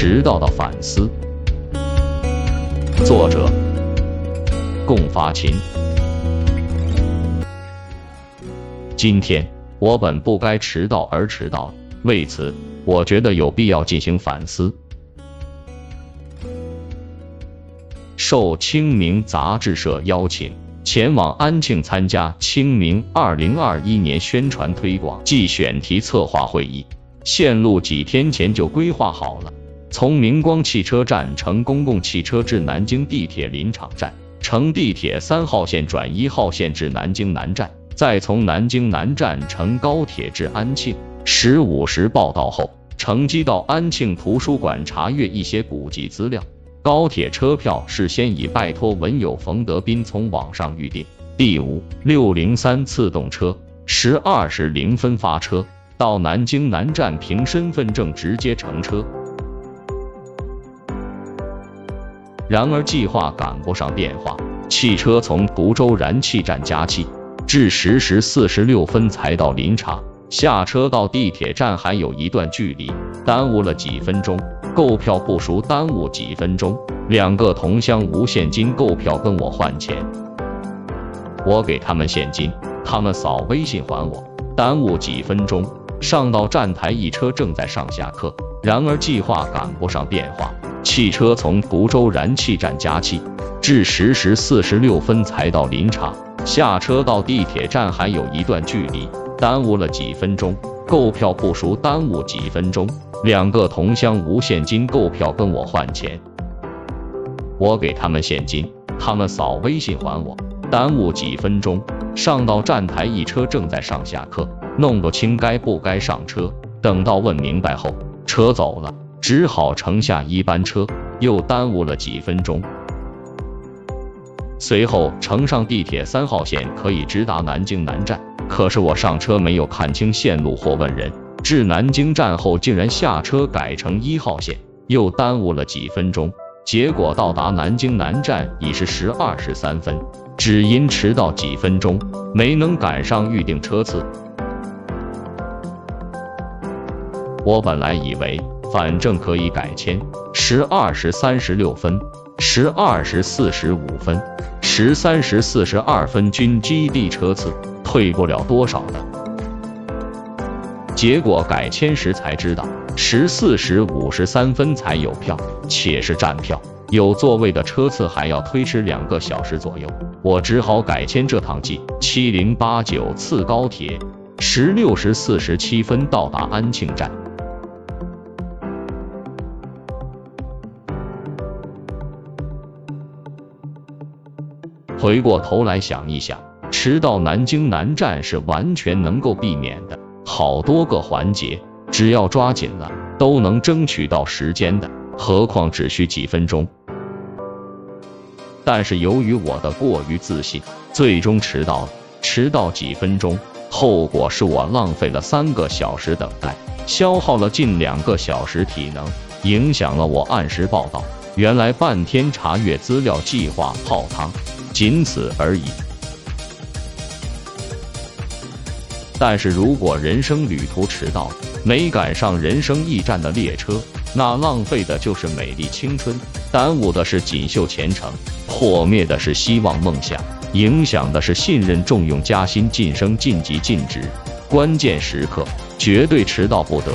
迟到的反思，作者共发琴。今天我本不该迟到而迟到，为此我觉得有必要进行反思。受清明杂志社邀请，前往安庆参加清明二零二一年宣传推广暨选题策划会议。线路几天前就规划好了，从明光汽车站乘公共汽车至南京地铁林场站，乘地铁三号线转一号线至南京南站，再从南京南站乘高铁至安庆。十五时报到后，乘机到安庆图书馆查阅一些古籍资料。高铁车票事先已拜托文友冯德斌从网上预订。第五六零三次动车，十二时零分发车。到南京南站凭身份证直接乘车，然而计划赶不上变化，汽车从滁州燃气站加气，至十时四十六分才到临场。下车到地铁站还有一段距离，耽误了几分钟。购票不熟，耽误几分钟。两个同乡无现金购票跟我换钱，我给他们现金，他们扫微信还我，耽误几分钟。上到站台，一车正在上下客，然而计划赶不上变化，汽车从滁州燃气站加气，至十时四十六分才到林场。下车到地铁站还有一段距离，耽误了几分钟。购票不熟，耽误几分钟。两个同乡无现金购票跟我换钱，我给他们现金，他们扫微信还我，耽误几分钟。上到站台，一车正在上下客。弄不清该不该上车，等到问明白后，车走了，只好乘下一班车，又耽误了几分钟。随后乘上地铁三号线可以直达南京南站，可是我上车没有看清线路或问人，至南京站后竟然下车改乘一号线，又耽误了几分钟。结果到达南京南站已是十二时三分，只因迟到几分钟，没能赶上预定车次。我本来以为反正可以改签，十二时三十六分、十二时四十五分、十三时四十二分均基地车次，退不了多少的。结果改签时才知道，十四时五十三分才有票，且是站票，有座位的车次还要推迟两个小时左右。我只好改签这趟 G 七零八九次高铁，十六时四十七分到达安庆站。回过头来想一想，迟到南京南站是完全能够避免的，好多个环节，只要抓紧了，都能争取到时间的，何况只需几分钟。但是由于我的过于自信，最终迟到了，迟到几分钟，后果是我浪费了三个小时等待，消耗了近两个小时体能，影响了我按时报到。原来半天查阅资料，计划泡汤。仅此而已。但是如果人生旅途迟到，没赶上人生驿站的列车，那浪费的就是美丽青春，耽误的是锦绣前程，破灭的是希望梦想，影响的是信任、重用、加薪、晋升、晋级、晋职。关键时刻，绝对迟到不得。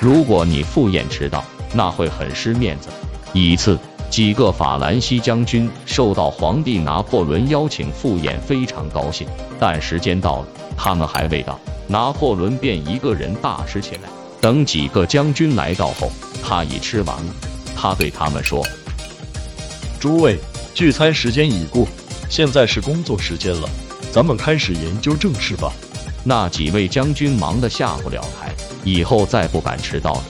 如果你赴宴迟到，那会很失面子。一次，几个法兰西将军受到皇帝拿破仑邀请赴宴，非常高兴。但时间到了，他们还未到，拿破仑便一个人大吃起来。等几个将军来到后，他已吃完了。他对他们说：“诸位，聚餐时间已过，现在是工作时间了，咱们开始研究正事吧。”那几位将军忙得下不了台。以后再不敢迟到了。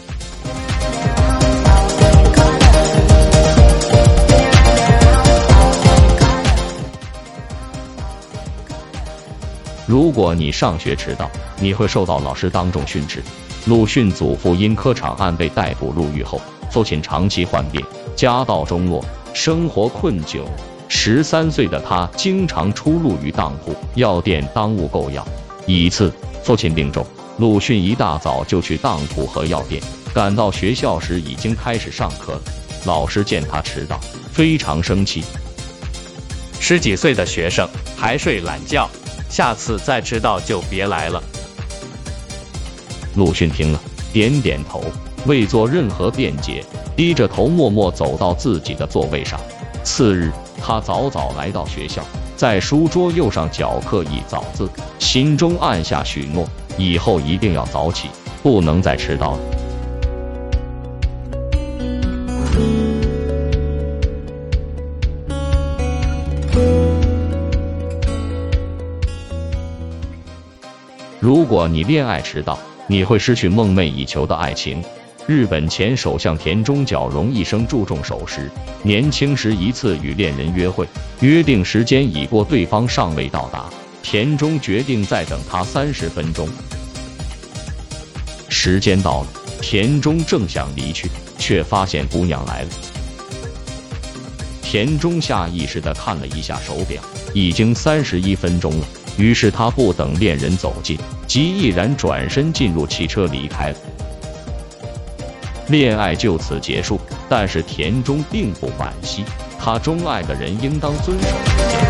如果你上学迟到，你会受到老师当众训斥。鲁迅祖父因科场案被逮捕入狱后，父亲长期患病，家道中落，生活困窘。十三岁的他经常出入于当铺、药店当务购药。一次，父亲病重，鲁迅一大早就去当铺和药店，赶到学校时已经开始上课了。老师见他迟到，非常生气。十几岁的学生还睡懒觉，下次再迟到就别来了。鲁迅听了，点点头，未做任何辩解，低着头默默走到自己的座位上。次日，他早早来到学校。在书桌右上角刻一早字，心中暗下许诺，以后一定要早起，不能再迟到了。如果你恋爱迟到，你会失去梦寐以求的爱情。日本前首相田中角荣一生注重守时。年轻时一次与恋人约会，约定时间已过，对方尚未到达，田中决定再等他三十分钟。时间到了，田中正想离去，却发现姑娘来了。田中下意识地看了一下手表，已经三十一分钟了。于是他不等恋人走近，即毅然转身进入汽车离开了。恋爱就此结束，但是田中并不惋惜，他钟爱的人应当遵守时间。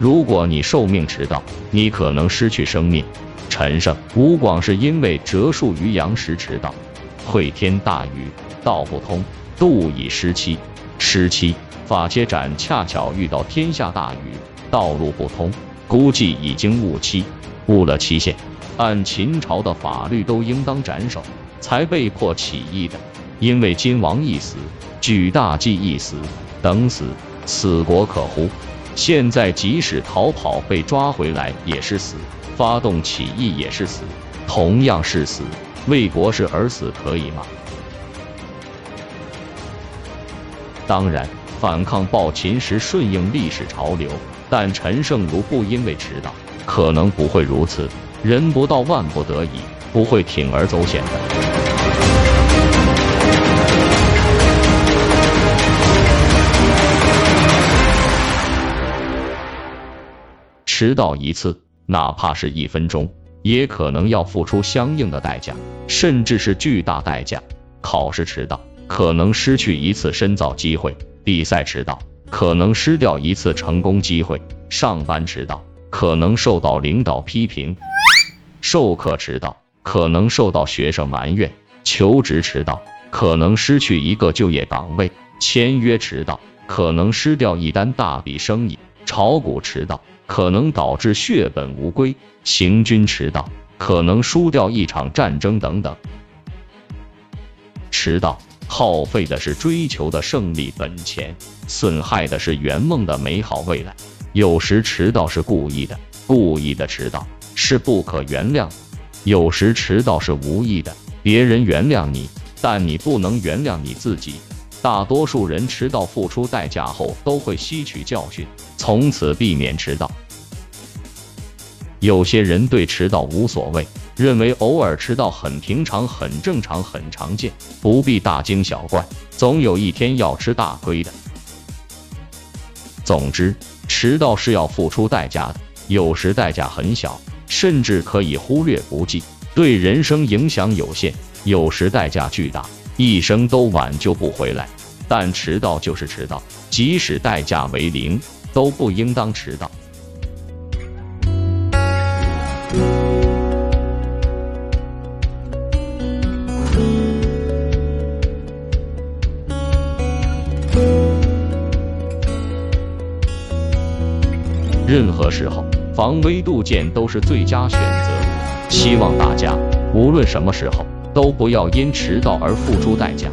如果你受命迟到，你可能失去生命。陈胜、吴广是因为折树于杨时迟到，会天大雨，道不通，度已失期，失期。法 chế 展恰巧遇到天下大雨，道路不通，估计已经误期，误了期限。按秦朝的法律，都应当斩首，才被迫起义的。因为金王一死，举大计一死，等死，此国可乎？现在即使逃跑被抓回来也是死，发动起义也是死，同样是死。为国事而死可以吗？当然。反抗暴秦时顺应历史潮流，但陈胜如不因为迟到，可能不会如此。人不到万不得已，不会铤而走险的。迟到一次，哪怕是一分钟，也可能要付出相应的代价，甚至是巨大代价。考试迟到，可能失去一次深造机会。比赛迟到可能失掉一次成功机会，上班迟到可能受到领导批评，授课迟到可能受到学生埋怨，求职迟到可能失去一个就业岗位，签约迟到可能失掉一单大笔生意，炒股迟到可能导致血本无归，行军迟到可能输掉一场战争等等，迟到。耗费的是追求的胜利本钱，损害的是圆梦的美好未来。有时迟到是故意的，故意的迟到是不可原谅；有时迟到是无意的，别人原谅你，但你不能原谅你自己。大多数人迟到付出代价后，都会吸取教训，从此避免迟到。有些人对迟到无所谓。认为偶尔迟到很平常、很正常、很常见，不必大惊小怪。总有一天要吃大亏的。总之，迟到是要付出代价的，有时代价很小，甚至可以忽略不计，对人生影响有限；有时代价巨大，一生都挽救不回来。但迟到就是迟到，即使代价为零，都不应当迟到。任何时候，防微杜渐都是最佳选择。希望大家无论什么时候，都不要因迟到而付出代价。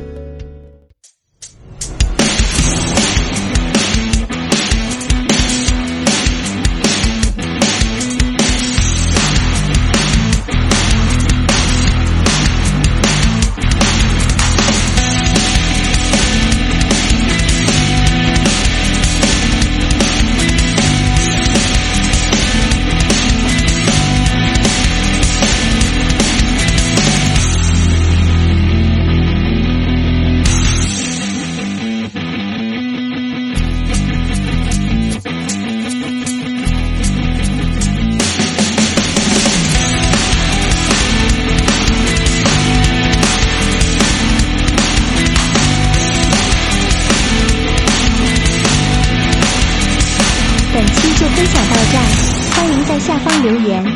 留言